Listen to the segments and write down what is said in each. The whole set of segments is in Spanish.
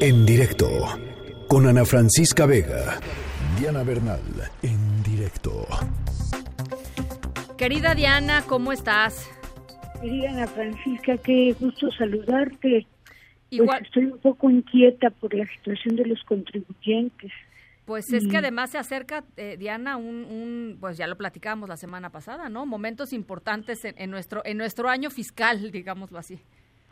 En directo con Ana Francisca Vega. Diana Bernal, en directo. Querida Diana, ¿cómo estás? Querida Ana Francisca, qué gusto saludarte. Pues estoy un poco inquieta por la situación de los contribuyentes. Pues es que además se acerca, eh, Diana, un, pues ya lo platicábamos la semana pasada, ¿no? Momentos importantes en, nuestro en nuestro año fiscal, digámoslo así.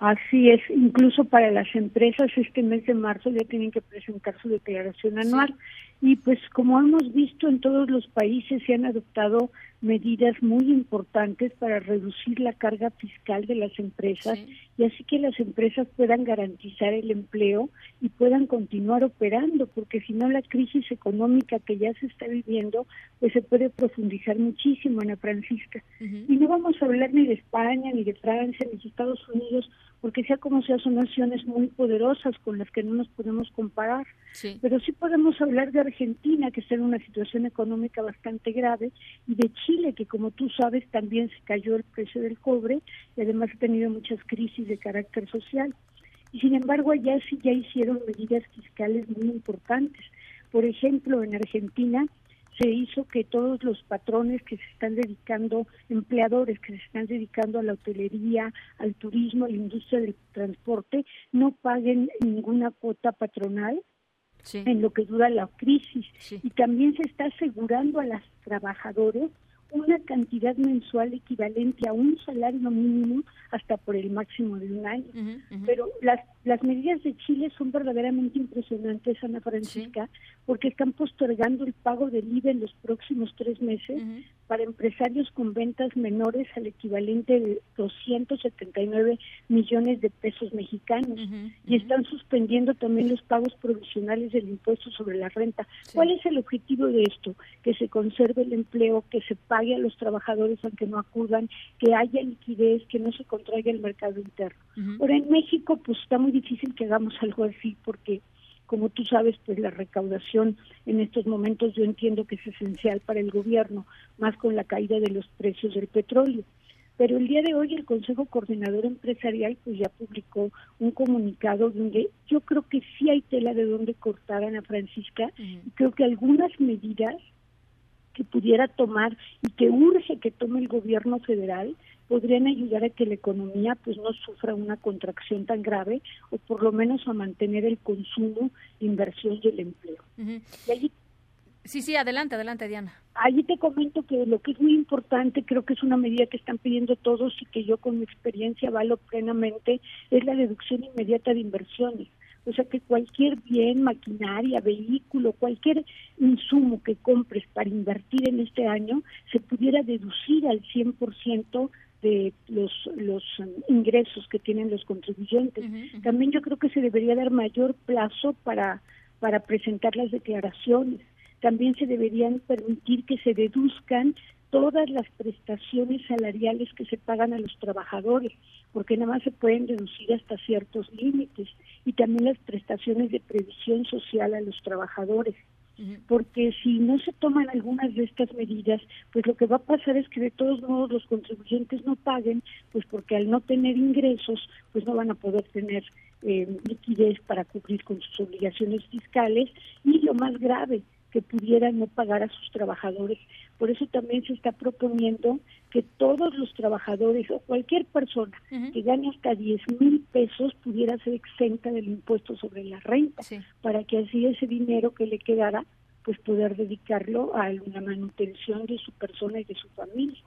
Así es, incluso para las empresas este mes de marzo ya tienen que presentar su declaración anual. Y pues como hemos visto en todos los países se han adoptado medidas muy importantes para reducir la carga fiscal de las empresas y así que las empresas puedan garantizar el empleo y puedan continuar operando, porque si no la crisis económica que ya se está viviendo, pues se puede profundizar muchísimo, Ana Francisca. Y no vamos a hablar ni de España, ni de Francia, ni de Estados Unidos, porque sea como sea, son naciones muy poderosas con las que no nos podemos comparar. Pero sí podemos hablar de Argentina, que está en una situación económica bastante grave, y de Chile, que como tú sabes también se cayó el precio del cobre y además ha tenido muchas crisis de carácter social. Y sin embargo, allá sí ya hicieron medidas fiscales muy importantes. Por ejemplo, en Argentina se hizo que todos los patrones que se están dedicando, empleadores que se están dedicando a la hotelería, al turismo, a la industria del transporte, no paguen ninguna cuota patronal en lo que dura la crisis. Y también se está asegurando a las trabajadores una cantidad mensual equivalente a un salario mínimo hasta por el máximo de un año. Pero las, las medidas de Chile son verdaderamente impresionantes, Ana Francisca, porque están postergando el pago del IVA en los próximos tres meses para empresarios con ventas menores al equivalente de 279 millones de pesos mexicanos y están suspendiendo también los pagos provisionales del impuesto sobre la renta. ¿Cuál es el objetivo de esto? Que se conserve el empleo, que se pague a los trabajadores aunque no acudan, que haya liquidez, que no se contraiga el mercado interno. Ahora en México pues está muy difícil que hagamos algo así porque como tú sabes, pues la recaudación en estos momentos yo entiendo que es esencial para el gobierno, más con la caída de los precios del petróleo. Pero el día de hoy el Consejo Coordinador Empresarial pues ya publicó un comunicado donde yo creo que sí hay tela de donde cortar, Ana Francisca, y creo que algunas medidas que pudiera tomar y que urge que tome el gobierno federal podrían ayudar a que la economía pues no sufra una contracción tan grave o por lo menos a mantener el consumo, inversión y el empleo. sí, sí, adelante, adelante Diana. Allí te comento que lo que es muy importante, creo que es una medida que están pidiendo todos y que yo con mi experiencia valo plenamente, es la deducción inmediata de inversiones. O sea que cualquier bien, maquinaria, vehículo, cualquier insumo que compres para invertir en este año se pudiera deducir al 100% de los, los ingresos que tienen los contribuyentes. También yo creo que se debería dar mayor plazo para, para presentar las declaraciones. También se deberían permitir que se deduzcan todas las prestaciones salariales que se pagan a los trabajadores, porque nada más se pueden deducir hasta ciertos límites, y también las prestaciones de previsión social a los trabajadores porque si no se toman algunas de estas medidas, pues lo que va a pasar es que de todos modos los contribuyentes no paguen, pues porque al no tener ingresos, pues no van a poder tener eh, liquidez para cubrir con sus obligaciones fiscales. Y lo más grave, que pudieran no pagar a sus trabajadores. Por eso también se está proponiendo que todos los trabajadores o cualquier persona que gane hasta 10 mil pesos pudiera ser exenta del impuesto sobre la renta, para que así ese dinero que le quedara, pues poder dedicarlo a la manutención de su persona y de su familia.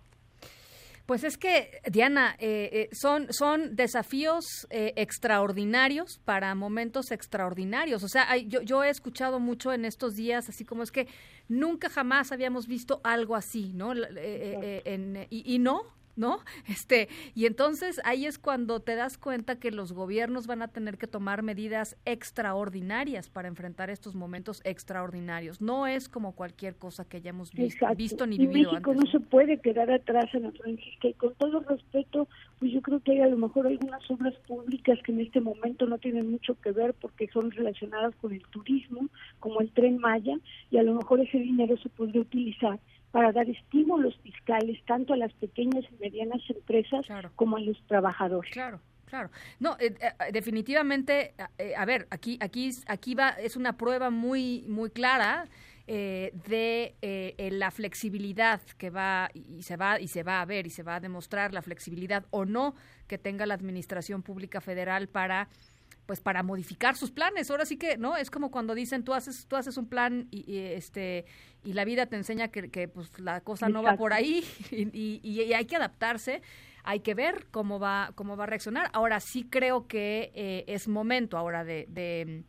Pues es que, Diana, eh, eh, son, son desafíos eh, extraordinarios para momentos extraordinarios. O sea, yo, yo he escuchado mucho en estos días, así como es que nunca jamás habíamos visto algo así, ¿no? y, y no, ¿no? Este, y entonces ahí es cuando te das cuenta que los gobiernos van a tener que tomar medidas extraordinarias para enfrentar estos momentos extraordinarios. No es como cualquier cosa que hayamos visto, visto ni vivido México no se puede quedar atrás en la Francisca y con todo respeto, pues yo creo que hay a lo mejor algunas obras públicas que en este momento no tienen mucho que ver porque son relacionadas con el turismo, como el Tren Maya, y a lo mejor ese dinero se podría utilizar para dar estímulos fiscales tanto a las pequeñas y medianas empresas como a los trabajadores. Claro. Claro, no, eh, eh, definitivamente, a ver, aquí, aquí, aquí va, es una prueba muy, muy clara de la flexibilidad que va y se va y se va a ver y se va a demostrar la flexibilidad o no que tenga la administración pública federal para pues para modificar sus planes. Ahora sí que, ¿no? Es como cuando dicen tú haces tú haces un plan y, este y la vida te enseña que, que pues la cosa no va por ahí y, y, hay que adaptarse. Hay que ver cómo va cómo va a reaccionar. Ahora sí creo que eh, es momento ahora de, de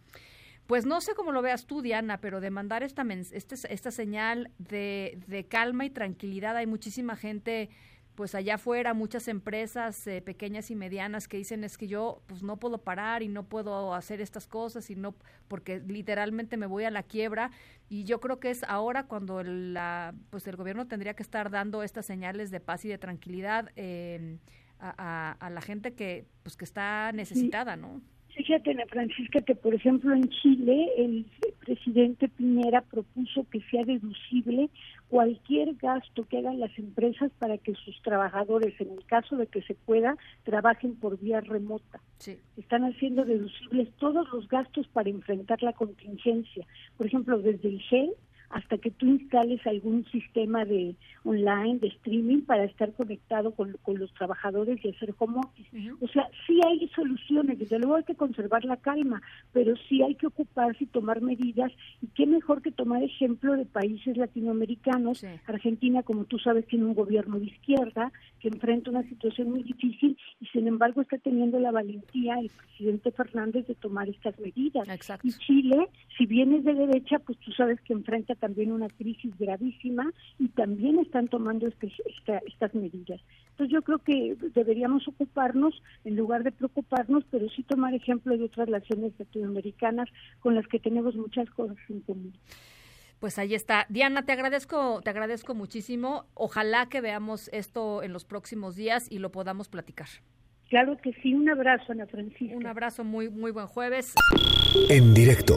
pues no sé cómo lo veas tú, Diana, pero de mandar esta, esta, esta señal de, de calma y tranquilidad. Hay muchísima gente pues allá afuera muchas empresas eh, pequeñas y medianas que dicen es que yo pues no puedo parar y no puedo hacer estas cosas y no porque literalmente me voy a la quiebra y yo creo que es ahora cuando el, la, pues el gobierno tendría que estar dando estas señales de paz y de tranquilidad eh, a, a, la gente que pues que está necesitada, ¿no? Fíjate, Ana Francisca, que por ejemplo en Chile el presidente Piñera propuso que sea deducible cualquier gasto que hagan las empresas para que sus trabajadores, en el caso de que se pueda, trabajen por vía remota. Sí. Están haciendo deducibles todos los gastos para enfrentar la contingencia. Por ejemplo, desde el GEL hasta que tú instales algún sistema de online, de streaming, para estar conectado con, los trabajadores y hacer home office. O sea, sí hay soluciones, desde luego hay que conservar la calma, pero sí hay que ocuparse y tomar medidas, y qué mejor que tomar ejemplo de países latinoamericanos. Argentina, como tú sabes, tiene un gobierno de izquierda que enfrenta una situación muy difícil y sin embargo está teniendo la valentía el presidente Fernández de tomar estas medidas. Y Chile, si bien es de derecha, pues tú sabes que enfrenta también una crisis gravísima y también están tomando este, estas medidas. Entonces yo creo que deberíamos ocuparnos, en lugar de preocuparnos, pero sí tomar ejemplo de otras naciones latinoamericanas con las que tenemos muchas cosas en común. Pues ahí está. Diana, te agradezco, te agradezco muchísimo. Ojalá que veamos esto en los próximos días y lo podamos platicar. Claro que sí, un abrazo, Ana Francisca. Un abrazo, muy, muy buen jueves. En directo,